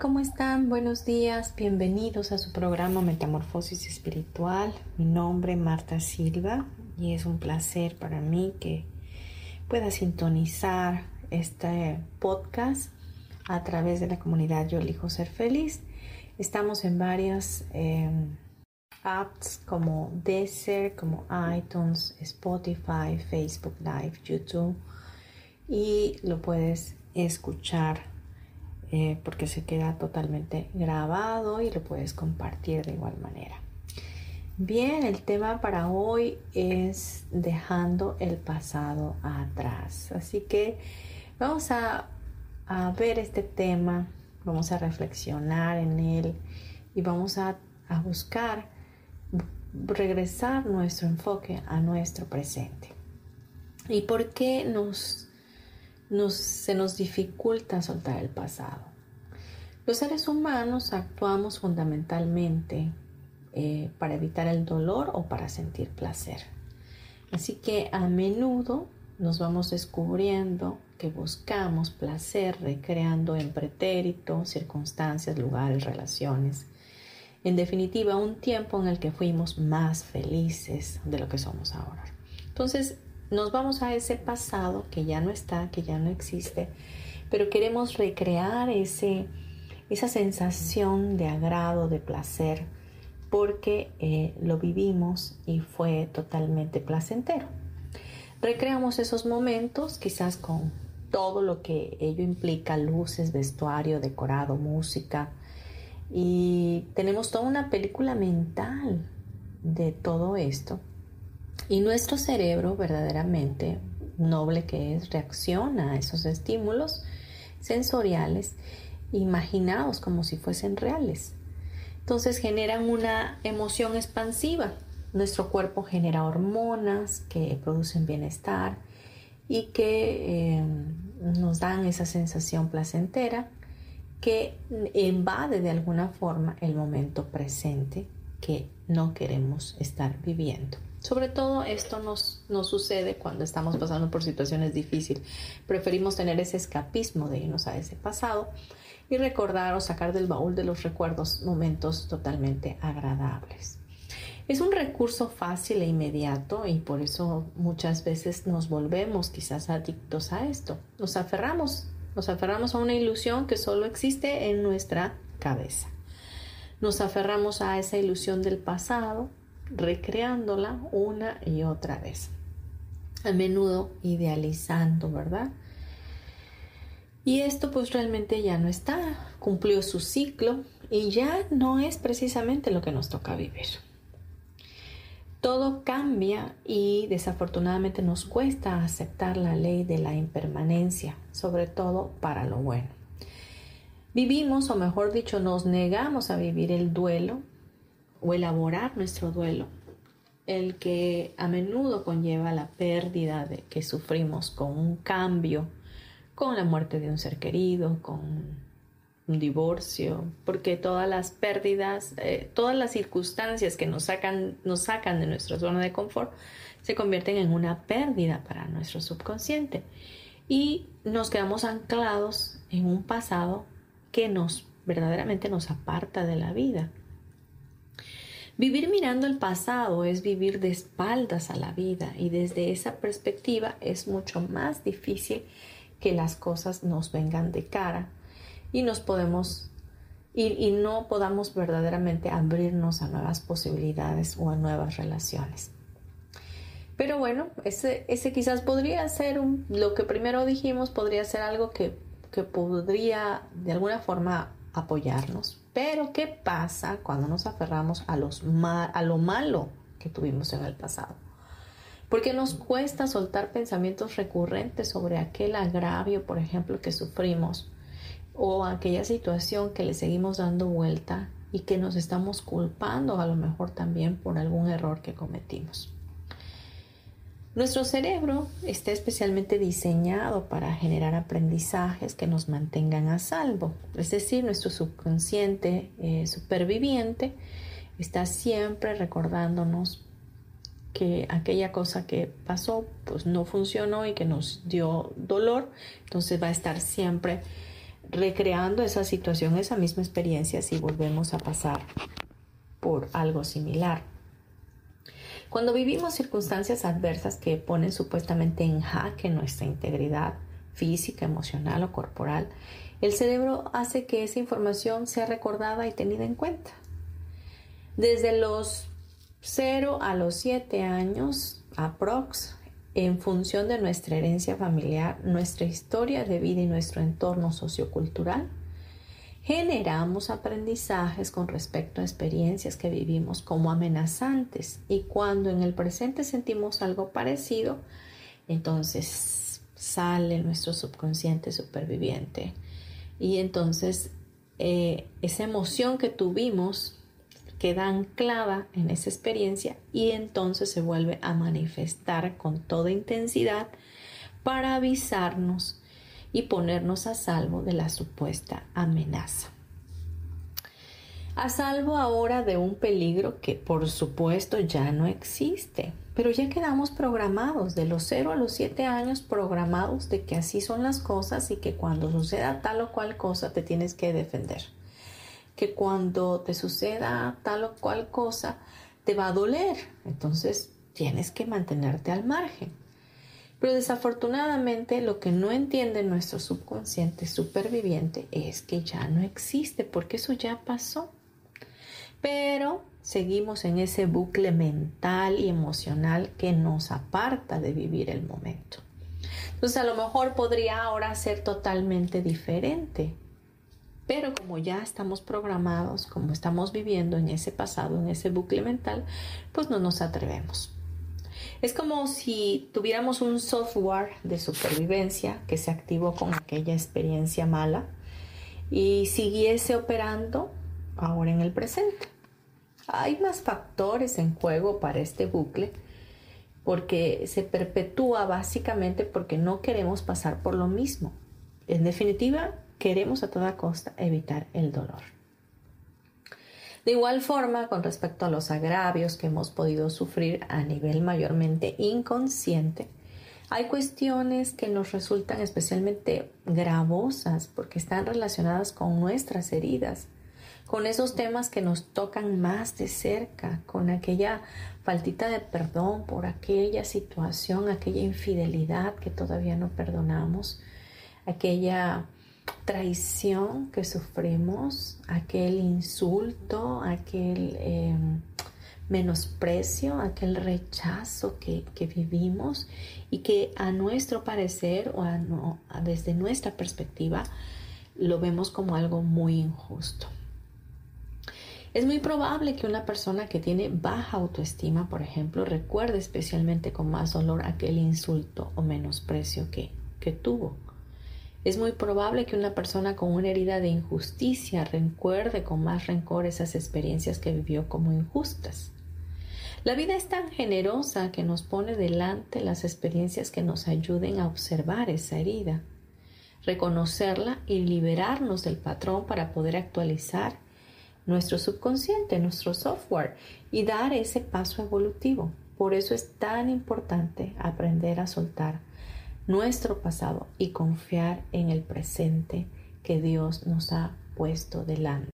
¿Cómo están? Buenos días, bienvenidos a su programa Metamorfosis Espiritual. Mi nombre es Marta Silva y es un placer para mí que pueda sintonizar este podcast a través de la comunidad Yo elijo ser feliz. Estamos en varias em, apps como Deezer, como iTunes, Spotify, Facebook Live, YouTube y lo puedes escuchar eh, porque se queda totalmente grabado y lo puedes compartir de igual manera. Bien, el tema para hoy es dejando el pasado atrás. Así que vamos a, ver este tema, vamos a reflexionar en él y vamos a, buscar regresar nuestro enfoque a nuestro presente. ¿Y por qué nos se nos dificulta soltar el pasado. Los seres humanos actuamos fundamentalmente eh, para evitar el dolor o para sentir placer. Así que a menudo nos vamos descubriendo que buscamos placer recreando en pretérito, circunstancias, lugares, relaciones. En definitiva, un tiempo en el que fuimos más felices de lo que somos ahora. Entonces, nos vamos a ese pasado que ya no está, que ya no existe, pero queremos recrear ese, esa sensación de agrado, de placer, porque eh, lo vivimos y fue totalmente placentero. Recreamos esos momentos quizás con todo lo que ello implica, luces, vestuario, decorado, música, y tenemos toda una película mental de todo esto y nuestro cerebro verdaderamente noble que es reacciona a esos estímulos sensoriales imaginados como si fuesen reales. Entonces generan una emoción expansiva. Nuestro cuerpo genera hormonas que producen bienestar y que eh, nos dan esa sensación placentera que invade de alguna forma el momento presente que no queremos estar viviendo. Sobre todo esto nos, nos, sucede cuando estamos pasando por situaciones difíciles. Preferimos tener ese escapismo de irnos a ese pasado y recordar o sacar del baúl de los recuerdos momentos totalmente agradables. Es un recurso fácil e inmediato y por eso muchas veces nos volvemos quizás adictos a esto. Nos aferramos, nos aferramos a una ilusión que solo existe en nuestra cabeza. Nos aferramos a esa ilusión del pasado recreándola una y otra vez. A menudo idealizando, ¿verdad? Y esto pues realmente ya no está, cumplió su ciclo y ya no es precisamente lo que nos toca vivir. Todo cambia y desafortunadamente nos cuesta aceptar la ley de la impermanencia, sobre todo para lo bueno. Vivimos, o mejor dicho, nos negamos a vivir el duelo o elaborar nuestro duelo, el que a menudo conlleva la pérdida de que sufrimos con un cambio, con la muerte de un ser querido, con un divorcio, porque todas las pérdidas, eh, todas las circunstancias que nos sacan, nos sacan de nuestra zona de confort, se convierten en una pérdida para nuestro subconsciente y nos quedamos anclados en un pasado que nos verdaderamente nos aparta de la vida. Vivir mirando el pasado es vivir de espaldas a la vida y desde esa perspectiva es mucho más difícil que las cosas nos vengan de cara y nos podemos y, no podamos verdaderamente abrirnos a nuevas posibilidades o a nuevas relaciones. Pero bueno, ese, ese quizás podría ser lo que primero dijimos, podría ser algo que, que podría de alguna forma apoyarnos. Pero ¿qué pasa cuando nos aferramos a, a lo malo que tuvimos en el pasado? Porque nos cuesta soltar pensamientos recurrentes sobre aquel agravio, por ejemplo, que sufrimos o aquella situación que le seguimos dando vuelta y que nos estamos culpando a lo mejor también por algún error que cometimos. Nuestro cerebro está especialmente diseñado para generar aprendizajes que nos mantengan a salvo, es decir, nuestro subconsciente eh, superviviente está siempre recordándonos que aquella cosa que pasó pues no funcionó y que nos dio dolor, entonces va a estar siempre recreando esa situación, esa misma experiencia si volvemos a pasar por algo similar. Cuando vivimos circunstancias adversas que ponen supuestamente en jaque nuestra integridad física, emocional o corporal, el cerebro hace que esa información sea recordada y tenida en cuenta. Desde los 0 a los 7 años, aprox, en función de nuestra herencia familiar, nuestra historia de vida y nuestro entorno sociocultural, generamos aprendizajes con respecto a experiencias que vivimos como amenazantes. Y cuando en el presente sentimos algo parecido, entonces sale nuestro subconsciente superviviente. Y entonces eh, esa emoción que tuvimos queda anclada en esa experiencia y entonces se vuelve a manifestar con toda intensidad para avisarnos y ponernos a salvo de la supuesta amenaza. A salvo ahora de un peligro que por supuesto ya no existe, pero ya quedamos programados de los 0 a los 7 años programados de que así son las cosas y que cuando suceda tal o cual cosa te tienes que defender que cuando te suceda tal o cual cosa, te va a doler. Entonces tienes que mantenerte al margen. Pero desafortunadamente lo que no entiende nuestro subconsciente superviviente es que ya no existe, porque eso ya pasó. Pero seguimos en ese bucle mental y emocional que nos aparta de vivir el momento. Entonces a lo mejor podría ahora ser totalmente diferente. Pero como ya estamos programados, como estamos viviendo en ese pasado, en ese bucle mental, pues no nos atrevemos. Es como si tuviéramos un software de supervivencia que se activó con aquella experiencia mala y siguiese operando ahora en el presente. Hay más factores en juego para este bucle porque se perpetúa básicamente porque no queremos pasar por lo mismo. En definitiva, queremos a toda costa evitar el dolor. De igual forma, con respecto a los agravios que hemos podido sufrir a nivel mayormente inconsciente, hay cuestiones que nos resultan especialmente gravosas porque están relacionadas con nuestras heridas, con esos temas que nos tocan más de cerca, con aquella faltita de perdón por aquella situación, aquella infidelidad que todavía no perdonamos, aquella traición que sufrimos, aquel insulto, aquel em, menosprecio, aquel rechazo que, vivimos y que a nuestro parecer o desde nuestra perspectiva lo vemos como algo muy injusto. Es muy probable que una persona que tiene baja autoestima, por ejemplo, recuerde especialmente con más dolor aquel insulto o menosprecio que, que tuvo. Es muy probable que una persona con una herida de injusticia recuerde con más rencor esas experiencias que vivió como injustas. La vida es tan generosa que nos pone delante las experiencias que nos ayuden a observar esa herida, reconocerla y liberarnos del patrón para poder actualizar nuestro subconsciente, nuestro software y dar ese paso evolutivo. Por eso es tan importante aprender a soltar nuestro pasado y confiar en el presente que Dios nos ha puesto delante.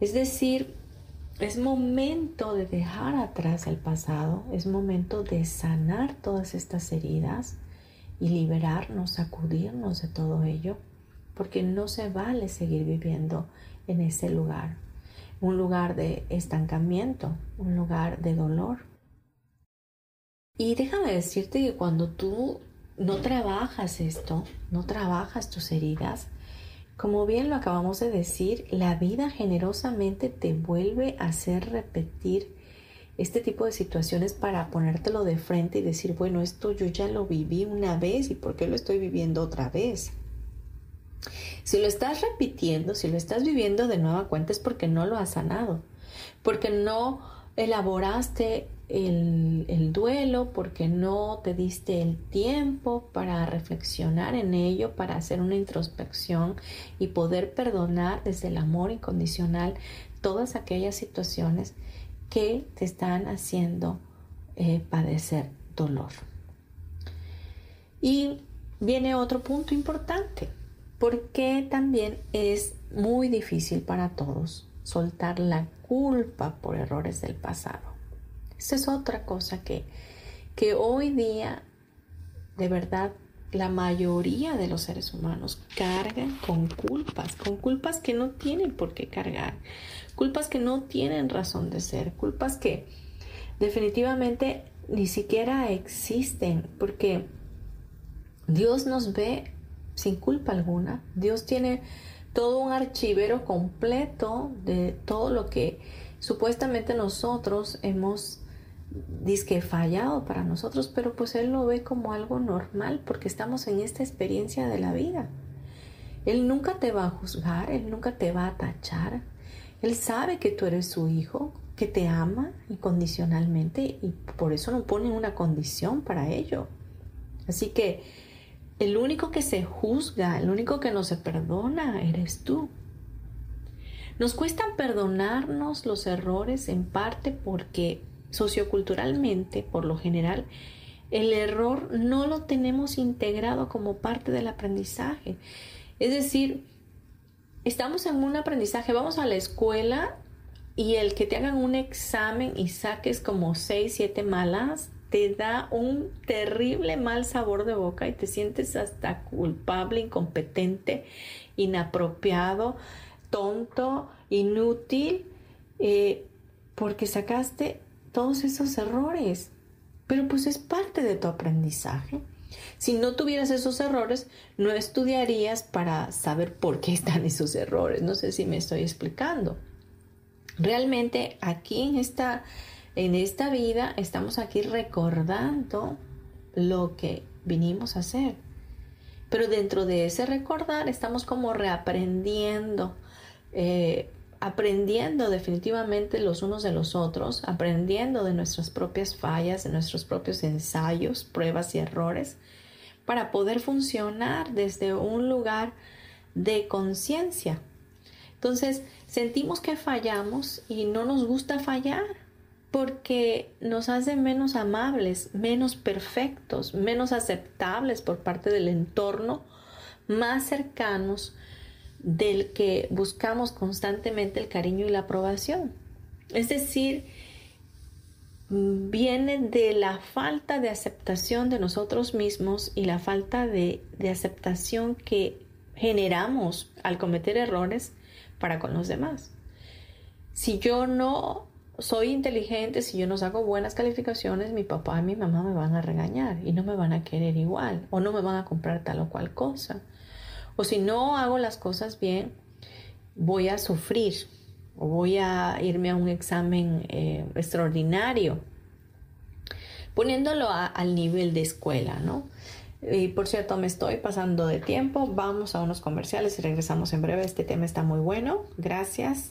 Es decir, es momento de dejar atrás el pasado, es momento de sanar todas estas heridas y liberarnos, sacudirnos de todo ello porque no se vale seguir viviendo en ese lugar, un lugar de estancamiento, un lugar de dolor. Y déjame decirte que cuando tú no trabajas esto, no trabajas tus heridas, como bien lo acabamos de decir, la vida generosamente te vuelve a hacer repetir este tipo de situaciones para ponértelo de frente y decir, bueno, esto yo ya lo viví una vez y ¿por qué lo estoy viviendo otra vez? Si lo estás repitiendo, si lo estás viviendo de nueva cuenta es porque no lo has sanado, porque no elaboraste el, el, duelo, porque no te diste el tiempo para reflexionar en ello, para hacer una introspección y poder perdonar desde el amor incondicional todas aquellas situaciones que te están haciendo eh, padecer dolor. Y viene otro punto importante, porque también es muy difícil para todos soltar la culpa por errores del pasado. Esa es otra cosa que, que hoy día de verdad la mayoría de los seres humanos cargan con culpas, con culpas que no tienen por qué cargar, culpas que no tienen razón de ser, culpas que definitivamente ni siquiera existen, porque Dios nos ve sin culpa alguna, Dios tiene todo un archivero completo de todo lo que supuestamente nosotros hemos que fallado para nosotros, pero pues Él lo ve como algo normal porque estamos en esta experiencia de la vida. Él nunca te va a juzgar, Él nunca te va a tachar. Él sabe que tú eres su hijo, que te ama incondicionalmente y por eso no pone una condición para ello. Así que el único que se juzga, el único que no se perdona, eres tú. Nos cuesta perdonarnos los errores en parte porque socioculturalmente, por lo general, el error no lo tenemos integrado como parte del aprendizaje. Es decir, estamos en un aprendizaje, vamos a la escuela y el que te hagan un examen y saques como 6, 7 malas, te da un terrible mal sabor de boca y te sientes hasta culpable, incompetente, inapropiado, tonto, inútil, eh, porque sacaste todos esos errores. Pero pues es parte de tu aprendizaje. Si no tuvieras esos errores, no estudiarías para saber por qué están esos errores. No sé si me estoy explicando. Realmente aquí en esta, en esta vida estamos aquí recordando lo que vinimos a hacer. Pero dentro de ese recordar estamos como reaprendiendo eh, aprendiendo definitivamente los unos de los otros, aprendiendo de nuestras propias fallas, de nuestros propios ensayos, pruebas y errores, para poder funcionar desde un lugar de conciencia. Entonces, sentimos que fallamos y no nos gusta fallar porque nos hace menos amables, menos perfectos, menos aceptables por parte del entorno, más cercanos del que buscamos constantemente el cariño y la aprobación. Es decir, viene de la falta de aceptación de nosotros mismos y la falta de, aceptación que generamos al cometer errores para con los demás. Si yo no soy inteligente, si yo no saco buenas calificaciones, mi papá y mi mamá me van a regañar y no me van a querer igual o no me van a comprar tal o cual cosa. O si no hago las cosas bien, voy a sufrir o voy a irme a un examen eh, extraordinario, poniéndolo al nivel de escuela, ¿no? Y por cierto, me estoy pasando de tiempo. Vamos a unos comerciales y regresamos en breve. Este tema está muy bueno. Gracias.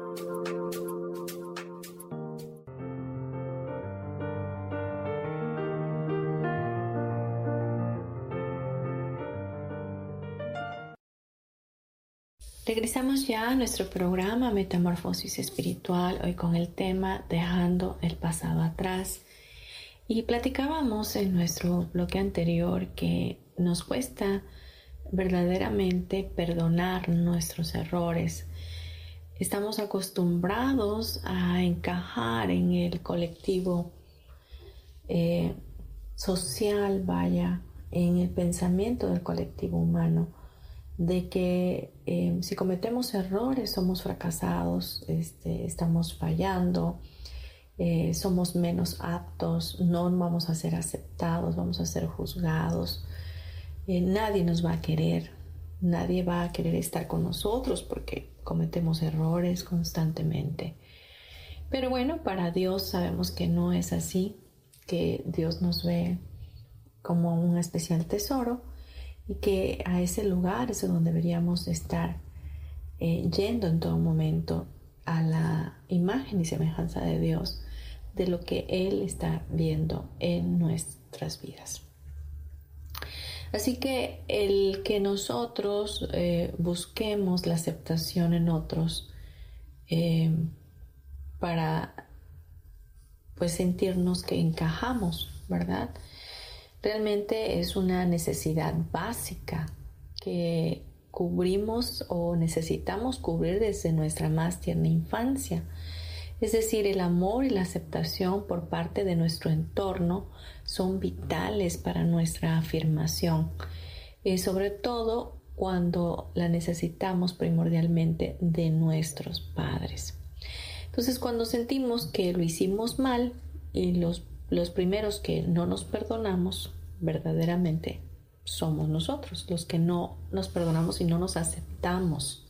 Ya nuestro programa Metamorfosis Espiritual, hoy con el tema Dejando el pasado atrás. Y platicábamos en nuestro bloque anterior que nos cuesta verdaderamente perdonar nuestros errores. Estamos acostumbrados a encajar en el colectivo eh, social, vaya, en el pensamiento del colectivo humano, de que eh, si cometemos errores somos fracasados, este, estamos fallando, eh, somos menos aptos, no vamos a ser aceptados, vamos a ser juzgados. Eh, nadie nos va a querer, nadie va a querer estar con nosotros porque cometemos errores constantemente. Pero bueno, para Dios sabemos que no es así, que Dios nos ve como un especial tesoro y que a ese lugar es donde deberíamos estar eh, yendo en todo momento a la imagen y semejanza de Dios, de lo que Él está viendo en nuestras vidas. Así que el que nosotros eh, busquemos la aceptación en otros eh, para pues sentirnos que encajamos, ¿verdad? Realmente es una necesidad básica que cubrimos o necesitamos cubrir desde nuestra más tierna infancia. Es decir, el amor y la aceptación por parte de nuestro entorno son vitales para nuestra afirmación, y sobre todo cuando la necesitamos primordialmente de nuestros padres. Entonces, cuando sentimos que lo hicimos mal y los, los primeros que no nos perdonamos, verdaderamente somos nosotros, los que no nos perdonamos y no nos aceptamos.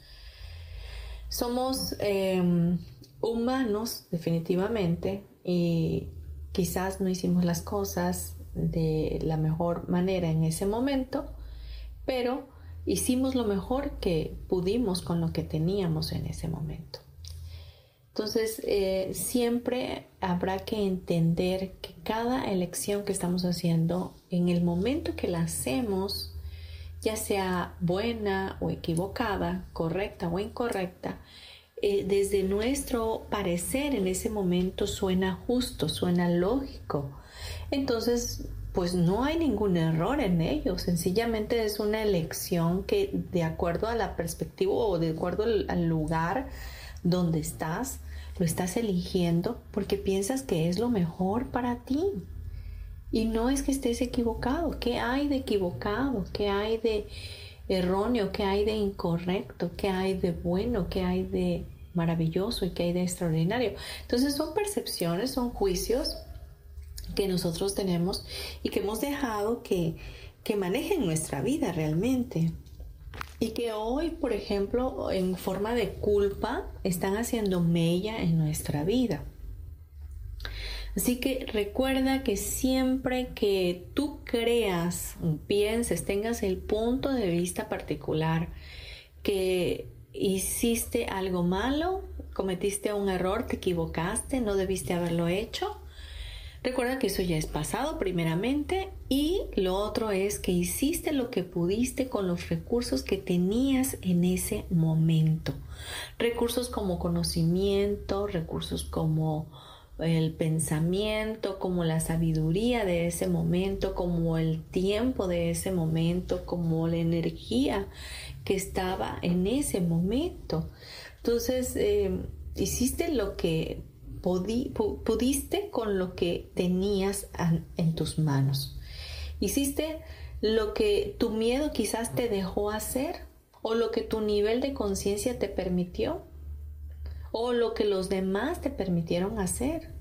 Somos em, humanos definitivamente y quizás no hicimos las cosas de la mejor manera en ese momento, pero hicimos lo mejor que pudimos con lo que teníamos en ese momento. Entonces, eh, siempre habrá que entender que cada elección que estamos haciendo, en el momento que la hacemos, ya sea buena o equivocada, correcta o incorrecta, eh, desde nuestro parecer en ese momento suena justo, suena lógico. Entonces, pues no hay ningún error en ello, sencillamente es una elección que de acuerdo a la perspectiva o de acuerdo al lugar donde estás, lo estás eligiendo porque piensas que es lo mejor para ti. Y no es que estés equivocado. ¿Qué hay de equivocado? ¿Qué hay de erróneo, qué hay de incorrecto, qué hay de bueno, qué hay de maravilloso y qué hay de extraordinario. Entonces son percepciones, son juicios que nosotros tenemos y que hemos dejado que, que manejen nuestra vida realmente. Y que hoy, por ejemplo, en forma de culpa, están haciendo mella en nuestra vida. Así que recuerda que siempre que tú creas, pienses, tengas el punto de vista particular que hiciste algo malo, cometiste un error, te equivocaste, no debiste haberlo hecho, recuerda que eso ya es pasado primeramente y lo otro es que hiciste lo que pudiste con los recursos que tenías en ese momento. Recursos como conocimiento, recursos como el pensamiento, como la sabiduría de ese momento, como el tiempo de ese momento, como la energía que estaba en ese momento. Entonces, eh, hiciste lo que pudiste con lo que tenías en tus manos. Hiciste lo que tu miedo quizás te dejó hacer o lo que tu nivel de conciencia te permitió o lo que los demás te permitieron hacer.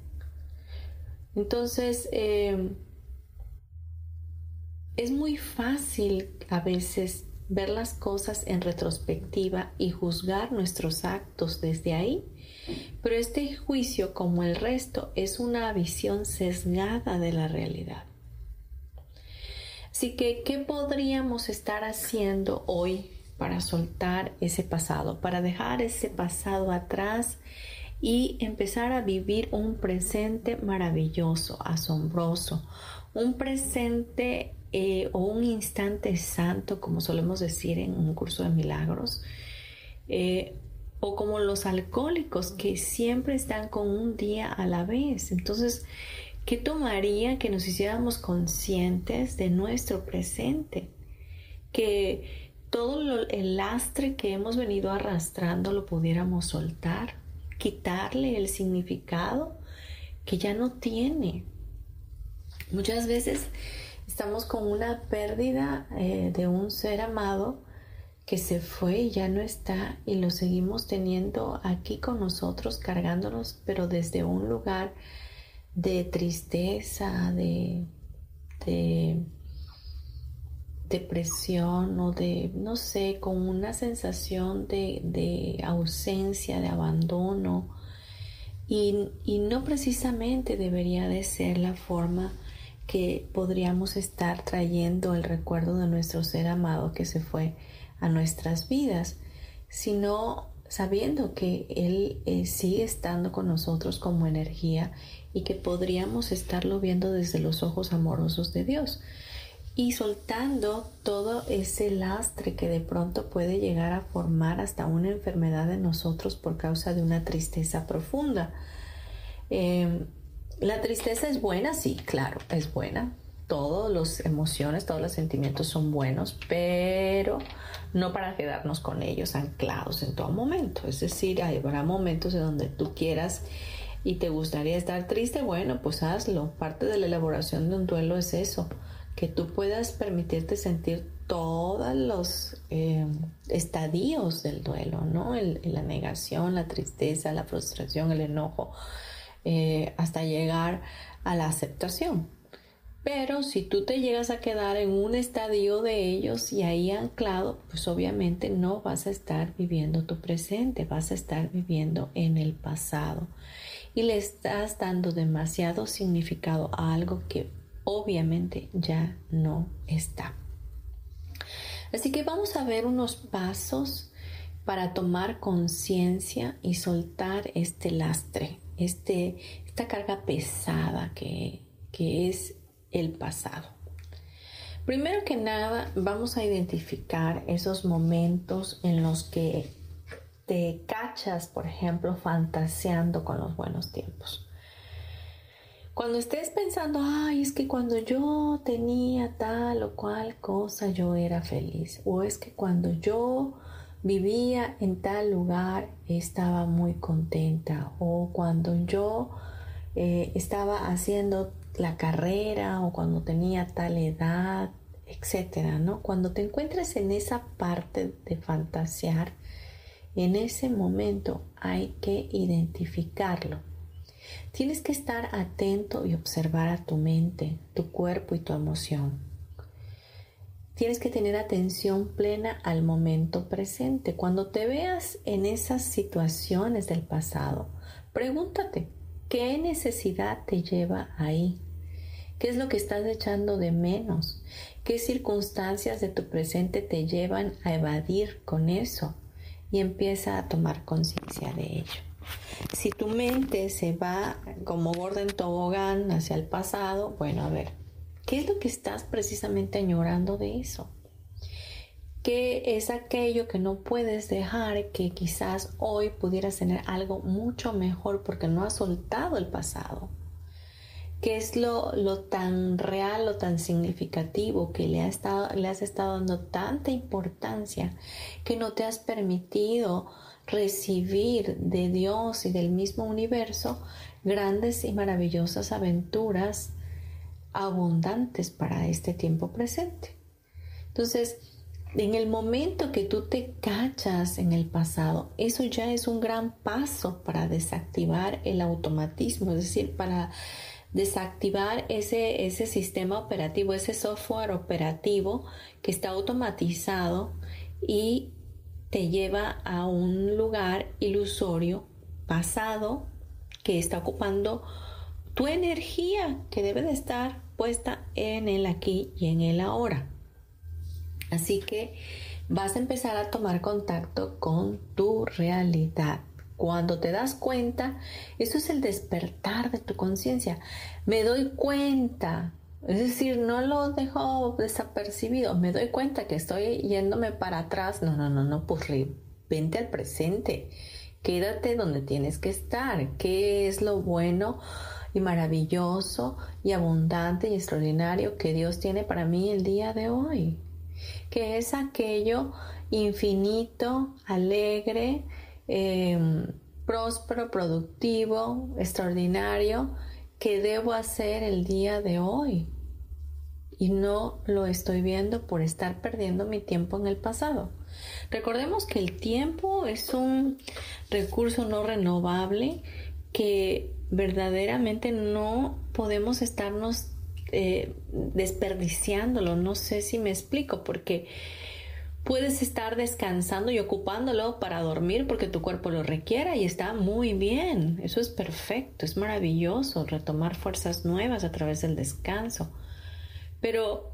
Entonces, eh, es muy fácil a veces ver las cosas en retrospectiva y juzgar nuestros actos desde ahí, pero este juicio, como el resto, es una visión sesgada de la realidad. Así que, ¿qué podríamos estar haciendo hoy para soltar ese pasado, para dejar ese pasado atrás y empezar a vivir un presente maravilloso, asombroso, un presente eh, o un instante santo, como solemos decir en un curso de milagros, eh, o como los alcohólicos que siempre están con un día a la vez. Entonces, ¿qué tomaría que nos hiciéramos conscientes de nuestro presente? Que todo el lastre que hemos venido arrastrando lo pudiéramos soltar, quitarle el significado que ya no tiene. Muchas veces estamos con una pérdida eh, de un ser amado que se fue y ya no está y lo seguimos teniendo aquí con nosotros cargándonos, pero desde un lugar de tristeza, de, de depresión o de, no sé, con una sensación de, ausencia, de abandono. Y, y, no precisamente debería de ser la forma que podríamos estar trayendo el recuerdo de nuestro ser amado que se fue a nuestras vidas, sino sabiendo que Él eh, sigue estando con nosotros como energía y que podríamos estarlo viendo desde los ojos amorosos de Dios y soltando todo ese lastre que de pronto puede llegar a formar hasta una enfermedad en nosotros por causa de una tristeza profunda. Em, la tristeza es buena, sí, claro, es buena. Todas las emociones, todos los sentimientos son buenos, pero no para quedarnos con ellos anclados en todo momento. Es decir, habrá momentos en donde tú quieras y te gustaría estar triste, bueno, pues hazlo. Parte de la elaboración de un duelo es eso que tú puedas permitirte sentir todos los eh, estadios del duelo, ¿no? la negación, la tristeza, la frustración, el enojo, eh, hasta llegar a la aceptación. Pero si tú te llegas a quedar en un estadio de ellos y ahí anclado, pues obviamente no vas a estar viviendo tu presente, vas a estar viviendo en el pasado y le estás dando demasiado significado a algo que obviamente ya no está. Así que vamos a ver unos pasos para tomar conciencia y soltar este lastre, este, esta carga pesada que, que es el pasado. Primero que nada, vamos a identificar esos momentos en los que te cachas, por ejemplo, fantaseando con los buenos tiempos. Cuando estés pensando, ay, es que cuando yo tenía tal o cual cosa yo era feliz, o es que cuando yo vivía en tal lugar estaba muy contenta, o cuando yo eh, estaba haciendo la carrera, o cuando tenía tal edad, etcétera, ¿no? Cuando te encuentres en esa parte de fantasear, en ese momento hay que identificarlo Tienes que estar atento y observar a tu mente, tu cuerpo y tu emoción. Tienes que tener atención plena al momento presente. Cuando te veas en esas situaciones del pasado, pregúntate, ¿qué necesidad te lleva ahí? ¿Qué es lo que estás echando de menos? ¿Qué circunstancias de tu presente te llevan a evadir con eso? Y empieza a tomar conciencia de ello. Si tu mente se va como gorda en tobogán hacia el pasado, bueno, a ver, ¿qué es lo que estás precisamente añorando de eso? ¿Qué es aquello que no puedes dejar que quizás hoy pudieras tener algo mucho mejor porque no has soltado el pasado? ¿Qué es lo, lo tan real, lo tan significativo que le, estado, le has estado dando tanta importancia que no te has permitido recibir de Dios y del mismo universo grandes y maravillosas aventuras abundantes para este tiempo presente? Entonces, en el momento que tú te cachas en el pasado, eso ya es un gran paso para desactivar el automatismo, es decir, para desactivar ese, ese sistema operativo, ese software operativo que está automatizado y te lleva a un lugar ilusorio, pasado, que está ocupando tu energía que debe de estar puesta en el aquí y en el ahora. Así que vas a empezar a tomar contacto con tu realidad. Cuando te das cuenta, eso es el despertar de tu conciencia. Me doy cuenta, es decir, no lo dejo desapercibido, me doy cuenta que estoy yéndome para atrás. No, no, no, no, pues vente al presente. Quédate donde tienes que estar. ¿Qué es lo bueno y maravilloso y abundante y extraordinario que Dios tiene para mí el día de hoy? Que es aquello infinito, alegre, em, próspero, productivo, extraordinario que debo hacer el día de hoy. Y no lo estoy viendo por estar perdiendo mi tiempo en el pasado. Recordemos que el tiempo es un recurso no renovable que verdaderamente no podemos estarnos eh, desperdiciándolo. No sé si me explico, porque puedes estar descansando y ocupándolo para dormir porque tu cuerpo lo requiera y está muy bien. Eso es perfecto, es maravilloso retomar fuerzas nuevas a través del descanso. Pero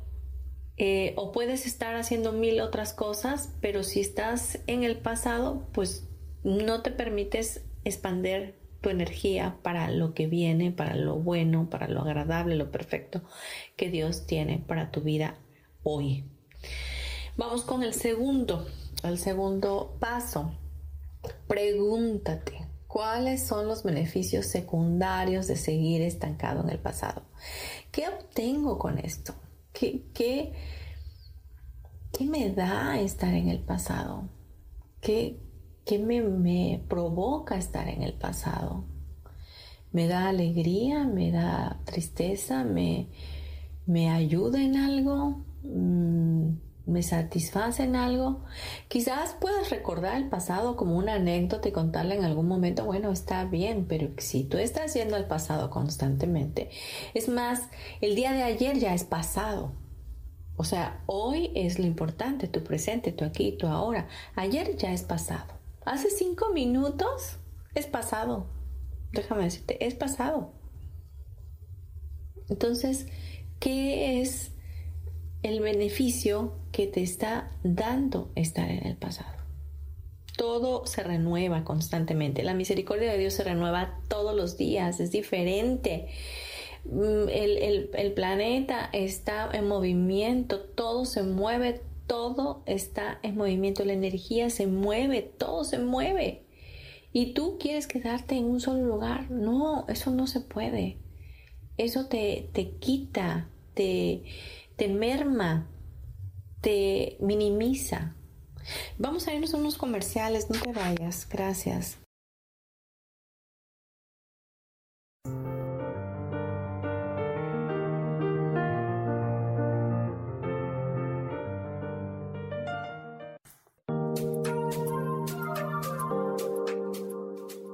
eh, o puedes estar haciendo mil otras cosas, pero si estás en el pasado, pues no te permites expander energía para lo que viene, para lo bueno, para lo agradable, lo perfecto que Dios tiene para tu vida hoy. Vamos con el segundo, el segundo paso. Pregúntate, ¿cuáles son los beneficios secundarios de seguir estancado en el pasado? ¿Qué obtengo con esto? ¿Qué, qué, qué me da estar en el pasado? ¿Qué, ¿Qué me, provoca estar en el pasado? ¿Me da alegría? ¿Me da tristeza? ¿Me, me ayuda en algo? Mm, ¿Me satisface en algo? Quizás puedas recordar el pasado como una anécdota y contarla en algún momento. Bueno, está bien, pero si tú estás yendo al pasado constantemente, es más, el día de ayer ya es pasado. O sea, hoy es lo importante, tu presente, tu aquí, tu ahora. Ayer ya es pasado. Hace cinco minutos es pasado. Déjame decirte, es pasado. Entonces, ¿qué es el beneficio que te está dando estar en el pasado? Todo se renueva constantemente. La misericordia de Dios se renueva todos los días. Es diferente. Mm, el, el planeta está en movimiento, todo se mueve todo está en movimiento, la energía se mueve, todo se mueve. Y tú quieres quedarte en un solo lugar. No, eso no se puede. Eso te, te quita, te, te merma, te minimiza. Vamos a irnos a unos comerciales, no te vayas. Gracias.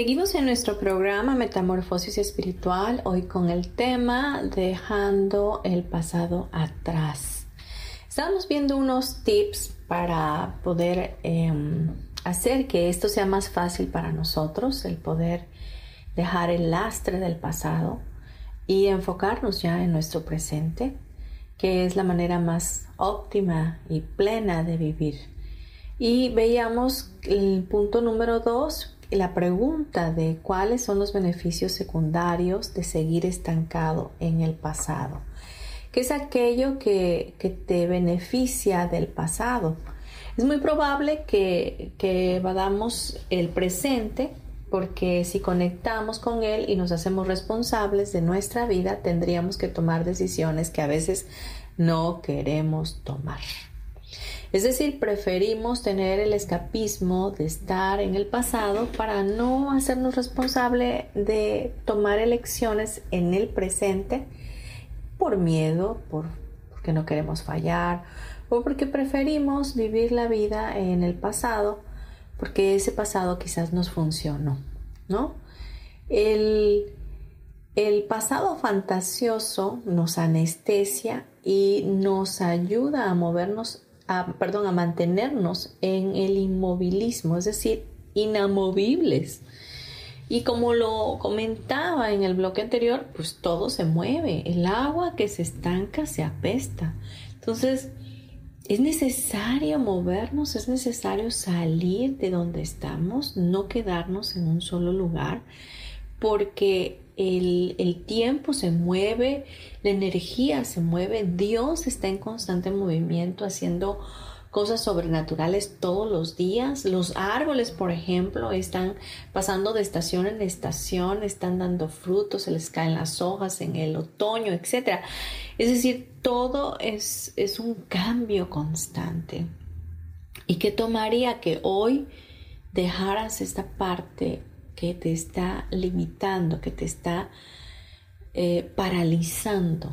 Seguimos en nuestro programa Metamorfosis Espiritual, hoy con el tema Dejando el pasado atrás. Estamos viendo unos tips para poder em, hacer que esto sea más fácil para nosotros, el poder dejar el lastre del pasado y enfocarnos ya en nuestro presente, que es la manera más óptima y plena de vivir. Y veíamos el punto número dos, la pregunta de cuáles son los beneficios secundarios de seguir estancado en el pasado, que es aquello que, te beneficia del pasado. Es muy probable que, que evadamos el presente porque si conectamos con él y nos hacemos responsables de nuestra vida, tendríamos que tomar decisiones que a veces no queremos tomar. Es decir, preferimos tener el escapismo de estar en el pasado para no hacernos responsable de tomar elecciones en el presente por miedo, por, porque no queremos fallar o porque preferimos vivir la vida en el pasado porque ese pasado quizás nos funcionó, ¿no? El, el pasado fantasioso nos anestesia y nos ayuda a movernos perdón, a mantenernos en el inmovilismo, es decir, inamovibles. Y como lo comentaba en el bloque anterior, pues todo se mueve. El agua que se estanca se apesta. Entonces, es necesario movernos, es necesario salir de donde estamos, no quedarnos en un solo lugar, porque el, tiempo se mueve, la energía se mueve, Dios está en constante movimiento haciendo cosas sobrenaturales todos los días. Los árboles, por ejemplo, están pasando de estación en estación, están dando frutos, se les caen las hojas en el otoño, etc. Es decir, todo es, es un cambio constante. ¿Y qué tomaría que hoy dejaras esta parte que te está limitando, que te está eh, paralizando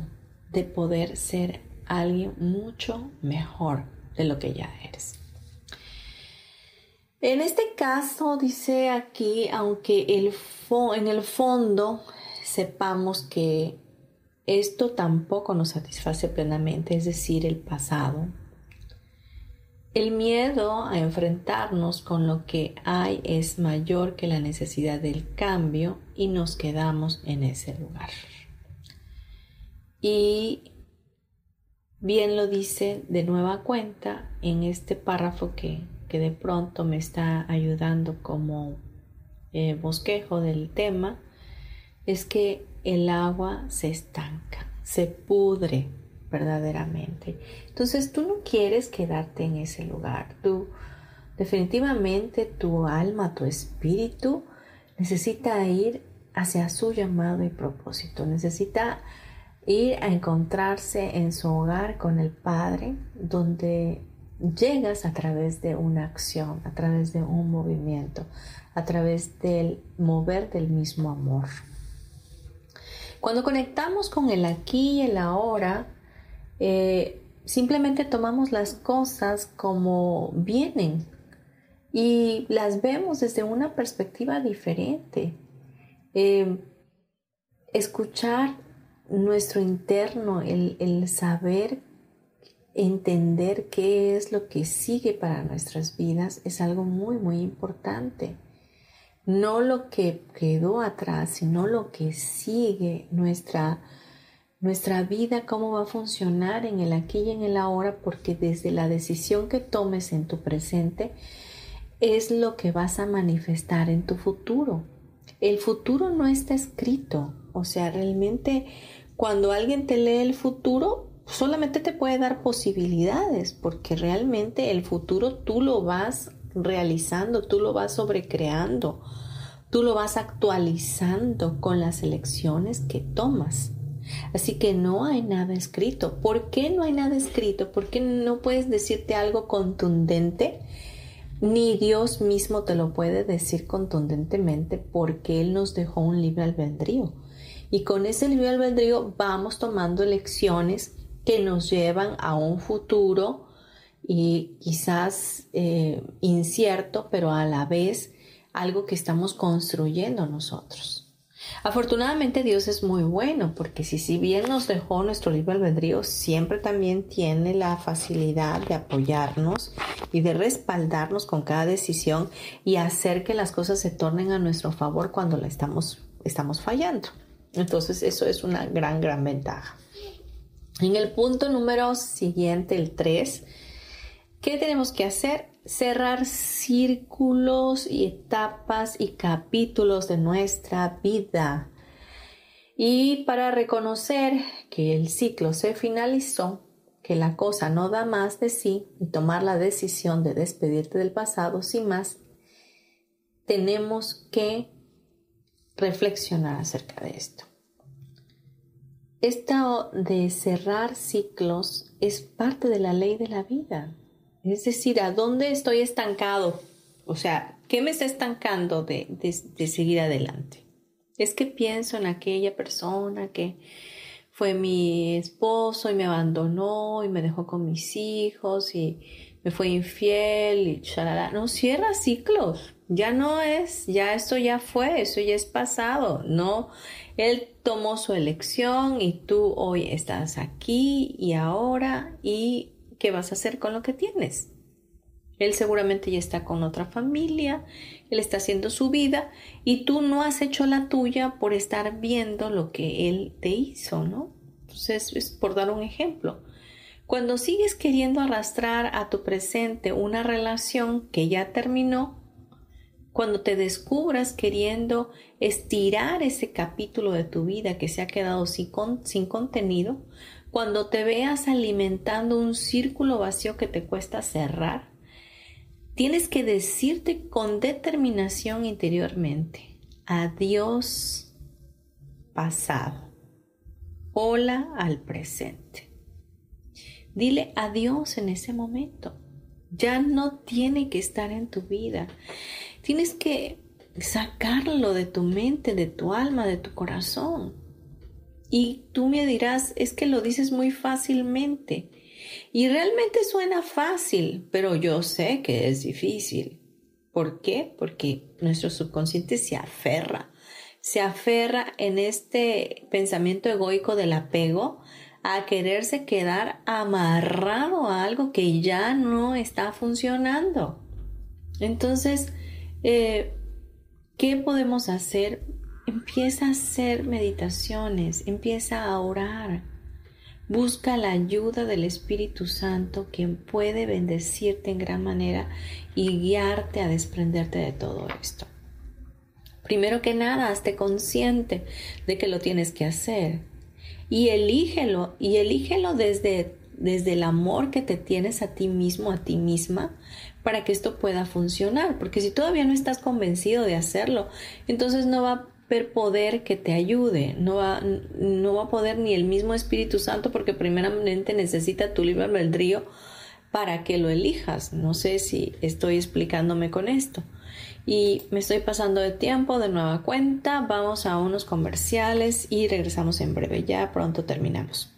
de poder ser alguien mucho mejor de lo que ya eres. En este caso dice aquí, aunque el en el fondo sepamos que esto tampoco nos satisface plenamente, es decir, el pasado, el miedo a enfrentarnos con lo que hay es mayor que la necesidad del cambio y nos quedamos en ese lugar. Y bien lo dice de nueva cuenta en este párrafo que, de pronto me está ayudando como eh, bosquejo del tema, es que el agua se estanca, se pudre, verdaderamente. Entonces tú no quieres quedarte en ese lugar. Tú definitivamente tu alma, tu espíritu necesita ir hacia su llamado y propósito. Necesita ir a encontrarse en su hogar con el Padre, donde llegas a través de una acción, a través de un movimiento, a través del mover del mismo amor. Cuando conectamos con el aquí y el ahora, eh, simplemente tomamos las cosas como vienen y las vemos desde una perspectiva diferente. Eh, escuchar nuestro interno, el, el saber entender qué es lo que sigue para nuestras vidas es algo muy, muy importante. No lo que quedó atrás, sino lo que sigue nuestra nuestra vida, cómo va a funcionar en el aquí y en el ahora, porque desde la decisión que tomes en tu presente es lo que vas a manifestar en tu futuro. El futuro no está escrito, o sea, realmente cuando alguien te lee el futuro, solamente te puede dar posibilidades, porque realmente el futuro tú lo vas realizando, tú lo vas sobrecreando, tú lo vas actualizando con las elecciones que tomas. Así que no hay nada escrito. ¿Por qué no hay nada escrito? Porque no puedes decirte algo contundente, ni Dios mismo te lo puede decir contundentemente porque Él nos dejó un libre albedrío. Y con ese libre albedrío vamos tomando elecciones que nos llevan a un futuro y quizás eh, incierto, pero a la vez algo que estamos construyendo nosotros. Afortunadamente Dios es muy bueno porque si, si bien nos dejó nuestro libre albedrío, siempre también tiene la facilidad de apoyarnos y de respaldarnos con cada decisión y hacer que las cosas se tornen a nuestro favor cuando la estamos, estamos fallando. Entonces eso es una gran, gran ventaja. En el punto número siguiente, el 3, ¿qué tenemos que hacer? Cerrar círculos y etapas y capítulos de nuestra vida. Y para reconocer que el ciclo se finalizó, que la cosa no da más de sí y tomar la decisión de despedirte del pasado sin más, tenemos que reflexionar acerca de esto. Esto de cerrar ciclos es parte de la ley de la vida. Es decir, ¿a dónde estoy estancado? O sea, ¿qué me está estancando de, de, seguir adelante? Es que pienso en aquella persona que fue mi esposo y me abandonó y me dejó con mis hijos y me fue infiel y chalala. No, cierra ciclos. Ya no es, ya esto ya fue, eso ya es pasado. No, él tomó su elección y tú hoy estás aquí y ahora y ¿qué vas a hacer con lo que tienes? Él seguramente ya está con otra familia, él está haciendo su vida y tú no has hecho la tuya por estar viendo lo que él te hizo, ¿no? Entonces, es por dar un ejemplo. Cuando sigues queriendo arrastrar a tu presente una relación que ya terminó, cuando te descubras queriendo estirar ese capítulo de tu vida que se ha quedado sin, sin contenido, cuando te veas alimentando un círculo vacío que te cuesta cerrar, tienes que decirte con determinación interiormente, adiós pasado, hola al presente. Dile adiós en ese momento. Ya no tiene que estar en tu vida. Tienes que sacarlo de tu mente, de tu alma, de tu corazón. Y tú me dirás, es que lo dices muy fácilmente. Y realmente suena fácil, pero yo sé que es difícil. ¿Por qué? Porque nuestro subconsciente se aferra. Se aferra en este pensamiento egoico del apego a quererse quedar amarrado a algo que ya no está funcionando. Entonces, eh, ¿qué podemos hacer Empieza a hacer meditaciones, empieza a orar. Busca la ayuda del Espíritu Santo, quien puede bendecirte en gran manera y guiarte a desprenderte de todo esto. Primero que nada, hazte consciente de que lo tienes que hacer y elígelo y elígelo desde desde el amor que te tienes a ti mismo, a ti misma, para que esto pueda funcionar. Porque si todavía no estás convencido de hacerlo, entonces no va ver poder que te ayude. No va, no va a poder ni el mismo Espíritu Santo porque primeramente necesita tu libre albedrío para que lo elijas. No sé si estoy explicándome con esto. Y me estoy pasando de tiempo de nueva cuenta. Vamos a unos comerciales y regresamos en breve. Ya pronto terminamos.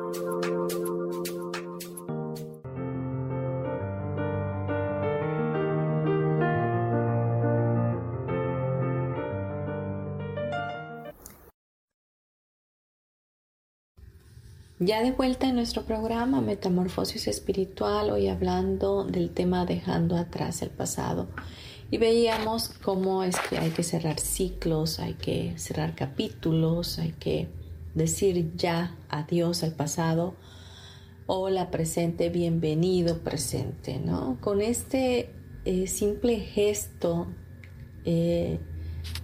Ya de vuelta en nuestro programa Metamorfosis Espiritual, hoy hablando del tema dejando atrás el pasado. Y veíamos cómo es que hay que cerrar ciclos, hay que cerrar capítulos, hay que decir ya adiós al pasado. Hola presente, bienvenido presente, ¿no? Con este eh, simple gesto eh,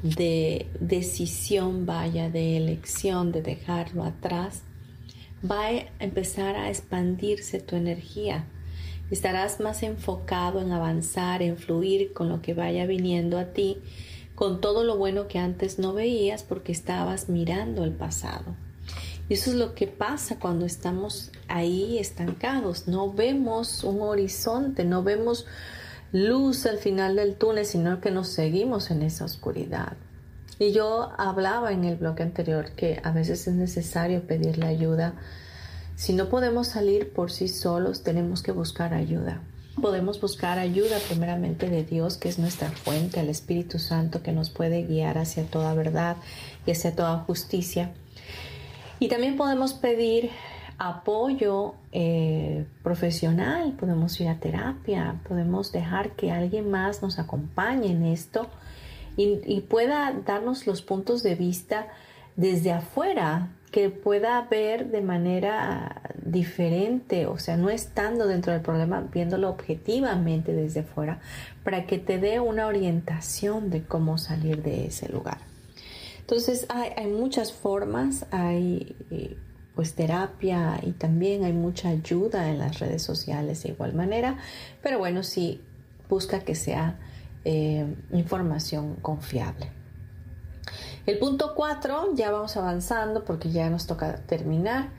de decisión, vaya, de elección, de dejarlo atrás, va a empezar a expandirse tu energía. Estarás más enfocado en avanzar, en fluir con lo que vaya viniendo a ti, con todo lo bueno que antes no veías porque estabas mirando el pasado. Y eso es lo que pasa cuando estamos ahí estancados. No vemos un horizonte, no vemos luz al final del túnel, sino que nos seguimos en esa oscuridad. Y yo hablaba en el bloque anterior que a veces es necesario pedir la ayuda. Si no podemos salir por sí solos, tenemos que buscar ayuda. Podemos buscar ayuda primeramente de Dios, que es nuestra fuente, al Espíritu Santo, que nos puede guiar hacia toda verdad y hacia toda justicia. Y también podemos pedir apoyo eh, profesional, podemos ir a terapia, podemos dejar que alguien más nos acompañe en esto y, pueda darnos los puntos de vista desde afuera, que pueda ver de manera diferente, o sea, no estando dentro del problema, viéndolo objetivamente desde afuera, para que te dé una orientación de cómo salir de ese lugar. Entonces hay, hay muchas formas, hay eh, pues terapia y también hay mucha ayuda en las redes sociales de igual manera, pero bueno, sí, busca que sea eh, información confiable. El punto 4, ya vamos avanzando porque ya nos toca terminar,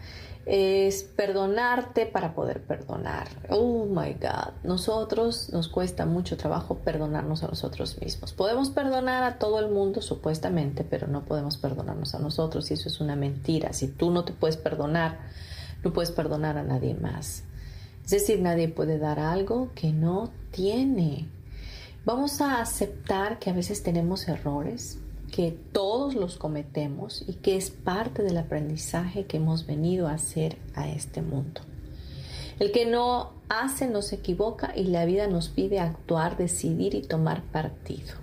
es perdonarte para poder perdonar. Oh my God, nosotros nos cuesta mucho trabajo perdonarnos a nosotros mismos. Podemos perdonar a todo el mundo supuestamente, pero no podemos perdonarnos a nosotros y eso es una mentira. Si tú no te puedes perdonar, no puedes perdonar a nadie más. Es decir, nadie puede dar algo que no tiene. Vamos a aceptar que a veces tenemos errores, que todos los cometemos y que es parte del aprendizaje que hemos venido a hacer a este mundo. El que no hace no se equivoca y la vida nos pide actuar, decidir y tomar partido.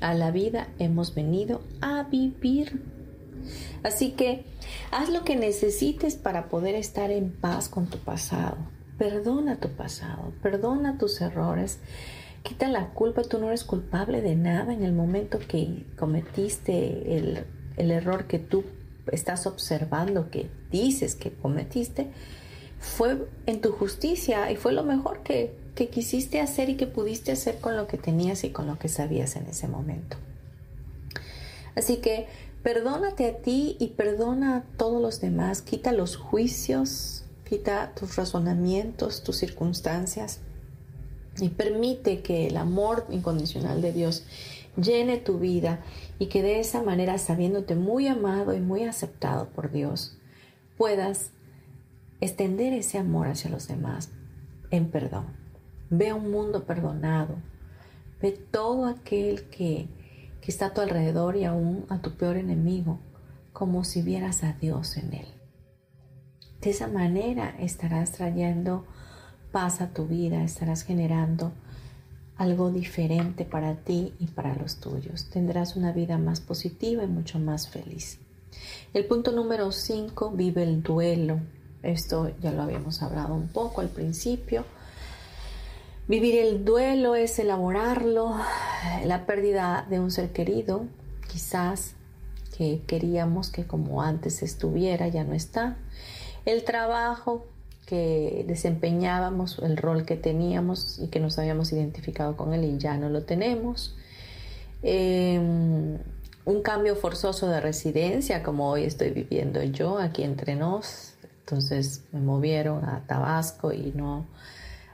A la vida hemos venido a vivir. Así que haz lo que necesites para poder estar en paz con tu pasado. Perdona tu pasado, perdona tus errores quita la culpa, tú no eres culpable de nada en el momento que cometiste el, error que tú estás observando, que dices que cometiste, fue en tu justicia y fue lo mejor que, que quisiste hacer y que pudiste hacer con lo que tenías y con lo que sabías en ese momento. Así que perdónate a ti y perdona a todos los demás, quita los juicios, quita tus razonamientos, tus circunstancias y permite que el amor incondicional de Dios llene tu vida y que de esa manera, sabiéndote muy amado y muy aceptado por Dios, puedas extender ese amor hacia los demás en perdón. Ve un mundo perdonado. Ve todo aquel que, que está a tu alrededor y aún a tu peor enemigo como si vieras a Dios en él. De esa manera estarás trayendo paz a tu vida, estarás generando algo diferente para ti y para los tuyos. Tendrás una vida más positiva y mucho más feliz. El punto número 5, vive el duelo. Esto ya lo habíamos hablado un poco al principio. Vivir el duelo es elaborarlo, la pérdida de un ser querido, quizás que queríamos que como antes estuviera, ya no está el trabajo que desempeñábamos, el rol que teníamos y que nos habíamos identificado con él y ya no lo tenemos. Em, un cambio forzoso de residencia, como hoy estoy viviendo yo aquí entre nos. Entonces me movieron a Tabasco y no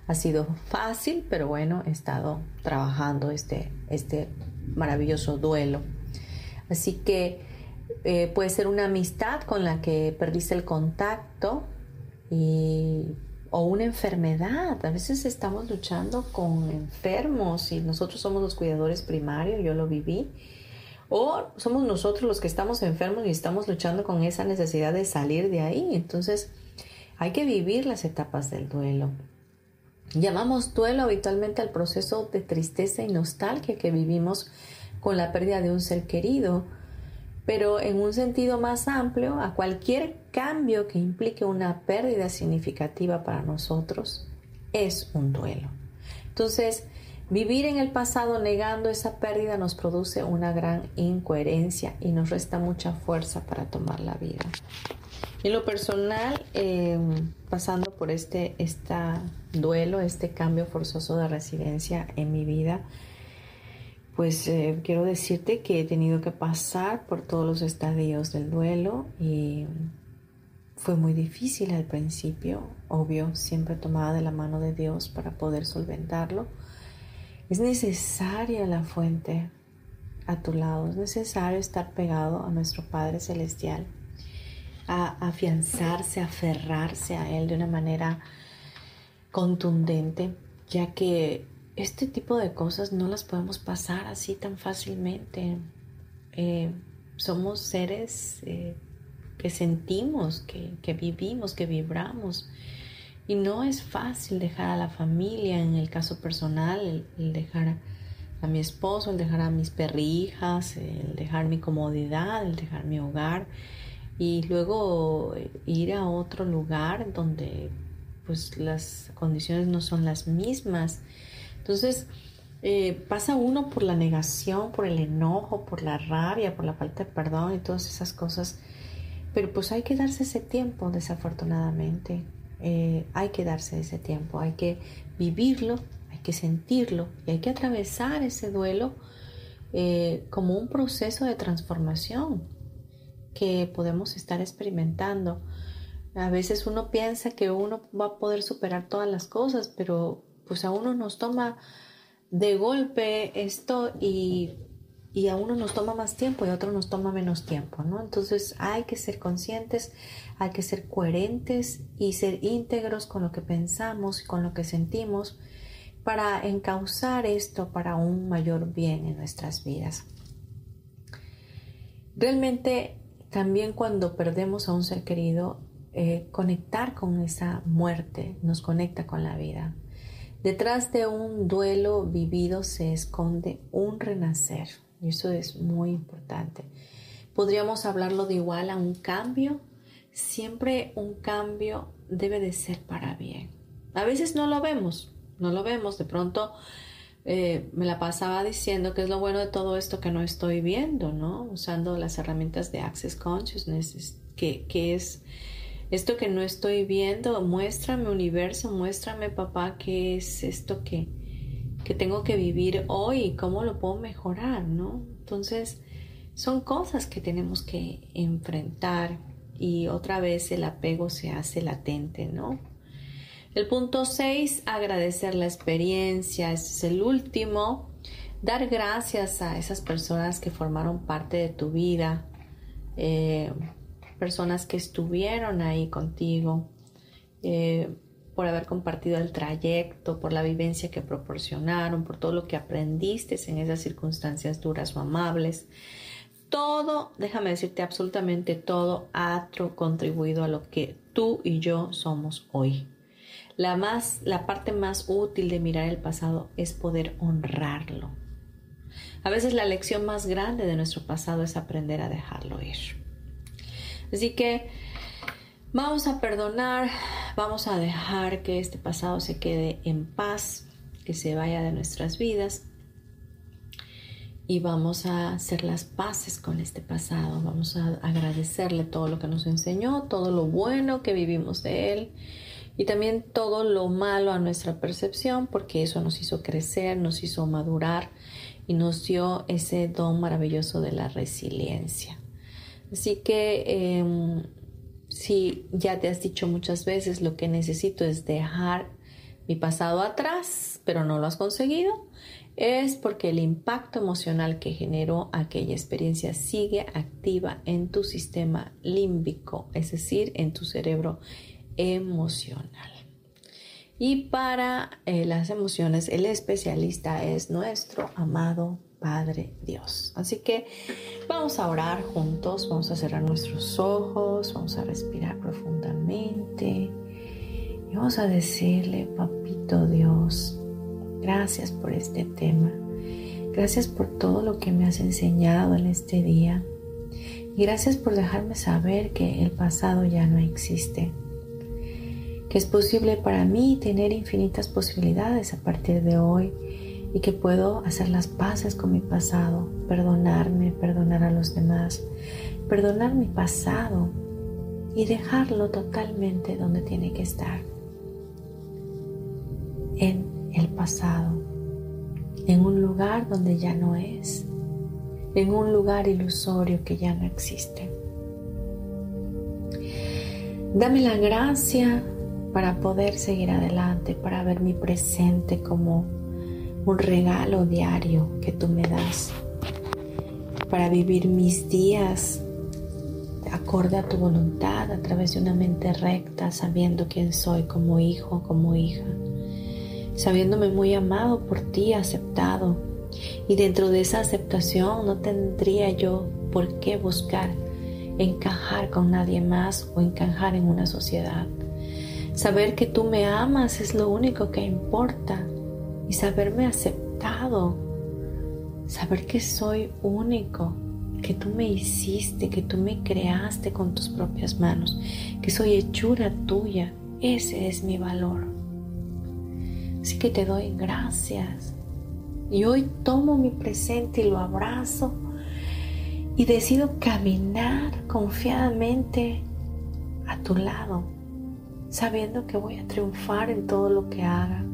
ha sido fácil, pero bueno, he estado trabajando este, este maravilloso duelo. Así que eh, puede ser una amistad con la que perdiste el contacto o una enfermedad. A veces estamos luchando con enfermos y nosotros somos los cuidadores primarios, yo lo viví. O somos nosotros los que estamos enfermos y estamos luchando con esa necesidad de salir de ahí. Entonces hay que vivir las etapas del duelo. Llamamos duelo habitualmente al proceso de tristeza y nostalgia que vivimos con la pérdida de un ser querido pero en un sentido más amplio, a cualquier cambio que implique una pérdida significativa para nosotros es un duelo. Entonces, vivir en el pasado negando esa pérdida nos produce una gran incoherencia y nos resta mucha fuerza para tomar la vida. En lo personal, em, pasando por este duelo, este cambio forzoso de residencia en mi vida, pues eh, quiero decirte que he tenido que pasar por todos los estadios del duelo y fue muy difícil al principio, obvio, siempre tomada de la mano de Dios para poder solventarlo. Es necesaria la fuente a tu lado, es necesario estar pegado a nuestro Padre Celestial, a afianzarse, a aferrarse a Él de una manera contundente, ya que este tipo de cosas no las podemos pasar así tan fácilmente. Eh, somos seres eh, que sentimos, que, vivimos, que vibramos. Y no es fácil dejar a la familia, en el caso personal, el, dejar a mi esposo, el dejar a mis perrijas, el dejar mi comodidad, el dejar mi hogar y luego eh, ir a otro lugar donde pues las condiciones no son las mismas entonces, eh, pasa uno por la negación, por el enojo, por la rabia, por la falta de perdón y todas esas cosas. Pero pues hay que darse ese tiempo, desafortunadamente. Eh, hay que darse ese tiempo, hay que vivirlo, hay que sentirlo y hay que atravesar ese duelo eh, como un proceso de transformación que podemos estar experimentando. A veces uno piensa que uno va a poder superar todas las cosas, pero pues a uno nos toma de golpe esto y, a uno nos toma más tiempo y a otro nos toma menos tiempo, ¿no? Entonces hay que ser conscientes, hay que ser coherentes y ser íntegros con lo que pensamos y con lo que sentimos para encauzar esto para un mayor bien en nuestras vidas. Realmente también cuando perdemos a un ser querido, eh, conectar con esa muerte nos conecta con la vida. Detrás de un duelo vivido se esconde un renacer y eso es muy importante. Podríamos hablarlo de igual a un cambio. Siempre un cambio debe de ser para bien. A veces no lo vemos, no lo vemos. De pronto eh, me la pasaba diciendo que es lo bueno de todo esto que no estoy viendo, ¿no? Usando las herramientas de Access Consciousness, que, que es esto que no estoy viendo, muéstrame universo, muéstrame papá qué es esto que, que tengo que vivir hoy cómo lo puedo mejorar, ¿no? Entonces, son cosas que tenemos que enfrentar y otra vez el apego se hace latente, ¿no? El punto 6, agradecer la experiencia, este es el último, dar gracias a esas personas que formaron parte de tu vida. Eh, personas que estuvieron ahí contigo, eh, por haber compartido el trayecto, por la vivencia que proporcionaron, por todo lo que aprendiste en esas circunstancias duras o amables. Todo, déjame decirte, absolutamente todo ha contribuido a lo que tú y yo somos hoy. La, más, la parte más útil de mirar el pasado es poder honrarlo. A veces la lección más grande de nuestro pasado es aprender a dejarlo ir. Así que vamos a perdonar, vamos a dejar que este pasado se quede en paz, que se vaya de nuestras vidas. y vamos a hacer las paces con este pasado, vamos a agradecerle todo lo que nos enseñó, todo lo bueno que vivimos de él y también todo lo malo a nuestra percepción, porque eso nos hizo crecer, nos hizo madurar y nos dio ese don maravilloso de la resiliencia. Así que em, si ya te has dicho muchas veces lo que necesito es dejar mi pasado atrás, pero no lo has conseguido, es porque el impacto emocional que generó aquella experiencia sigue activa en tu sistema límbico, es decir, en tu cerebro emocional. Y para eh, las emociones, el especialista es nuestro amado Padre Dios. Así que vamos a orar juntos, vamos a cerrar nuestros ojos, vamos a respirar profundamente y vamos a decirle, Papito Dios, Gracias por este tema. Gracias por todo lo que me has enseñado en este día. Y gracias por dejarme saber que el pasado ya no existe. Que es posible para mí tener infinitas posibilidades a partir de hoy y que puedo hacer las paces con mi pasado, perdonarme, perdonar a los demás, perdonar mi pasado y dejarlo totalmente donde tiene que estar. En el pasado en un lugar donde ya no es, en un lugar ilusorio que ya no existe. Dame la gracia para poder seguir adelante, para ver mi presente como un regalo diario que tú me das, para vivir mis días acorde a tu voluntad a través de una mente recta, sabiendo quién soy como hijo, como hija sabiéndome muy amado por ti, aceptado. Y dentro de esa aceptación no tendría yo por qué buscar encajar con nadie más o encajar en una sociedad. Saber que tú me amas es lo único que importa y saberme aceptado, saber que soy único, que tú me hiciste, que tú me creaste con tus propias manos, que soy hechura tuya, ese es mi valor. Así que te doy gracias. Y hoy tomo mi presente y lo abrazo y decido caminar confiadamente a tu lado, sabiendo que voy a triunfar en todo lo que haga,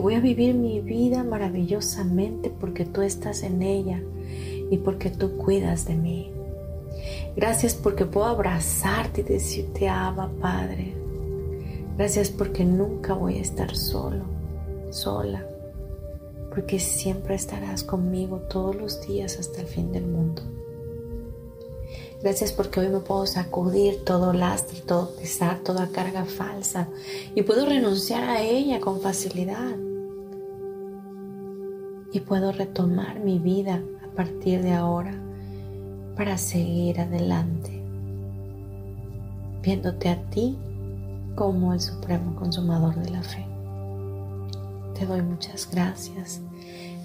voy a vivir mi vida maravillosamente porque tú estás en ella y porque tú cuidas de mí. Gracias porque puedo abrazarte y decirte, Abba Padre. Gracias porque nunca voy a estar solo sola, porque siempre estarás conmigo todos los días hasta el fin del mundo. Gracias porque hoy me puedo sacudir todo lastre, todo pesar, toda carga falsa y puedo renunciar a ella con facilidad. Y puedo retomar mi vida a partir de ahora para seguir adelante, viéndote a ti como el supremo consumador de la fe. Te doy muchas gracias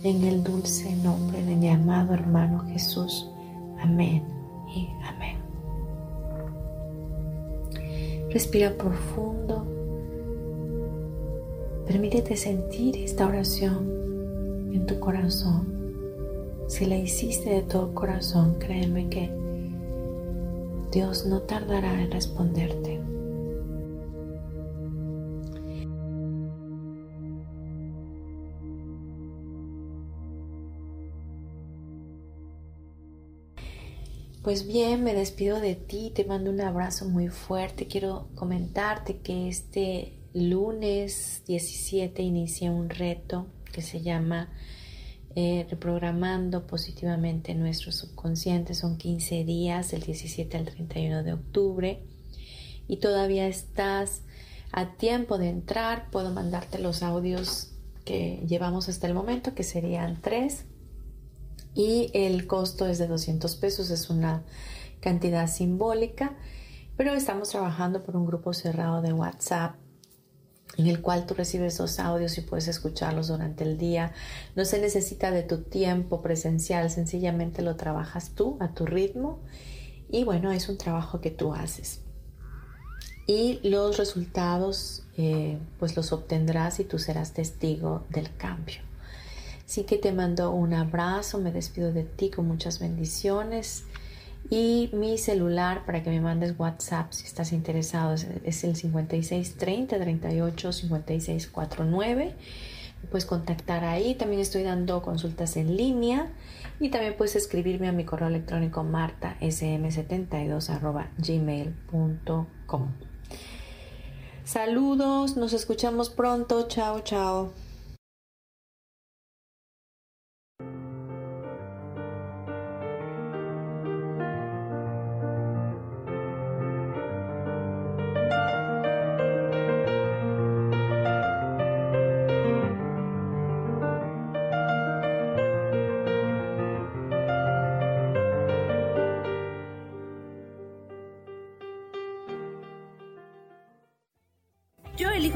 en el dulce nombre de mi amado hermano Jesús. Amén y amén. Respira profundo. Permítete sentir esta oración en tu corazón. Si la hiciste de todo corazón, créeme que Dios no tardará en responderte. Pues bien, me despido de ti, te mando un abrazo muy fuerte. Quiero comentarte que este lunes 17 inicié un reto que se llama eh, Reprogramando positivamente nuestro subconsciente. Son 15 días, del 17 al 31 de octubre. Y todavía estás a tiempo de entrar. Puedo mandarte los audios que llevamos hasta el momento, que serían tres y el costo es de 200 pesos, es una cantidad simbólica, pero estamos trabajando por un grupo cerrado de WhatsApp en el cual tú recibes esos audios y puedes escucharlos durante el día. No se necesita de tu tiempo presencial, sencillamente lo trabajas tú a tu ritmo y bueno, es un trabajo que tú haces. Y los resultados eh, pues los obtendrás y tú serás testigo del cambio. Así que te mando un abrazo, me despido de ti con muchas bendiciones. Y mi celular para que me mandes WhatsApp si estás interesado es el 56 30 38 56 49. puedes contactar ahí. También estoy dando consultas en línea y también puedes escribirme a mi correo electrónico martasm72 gmail.com. Saludos, nos escuchamos pronto. Chao, chao.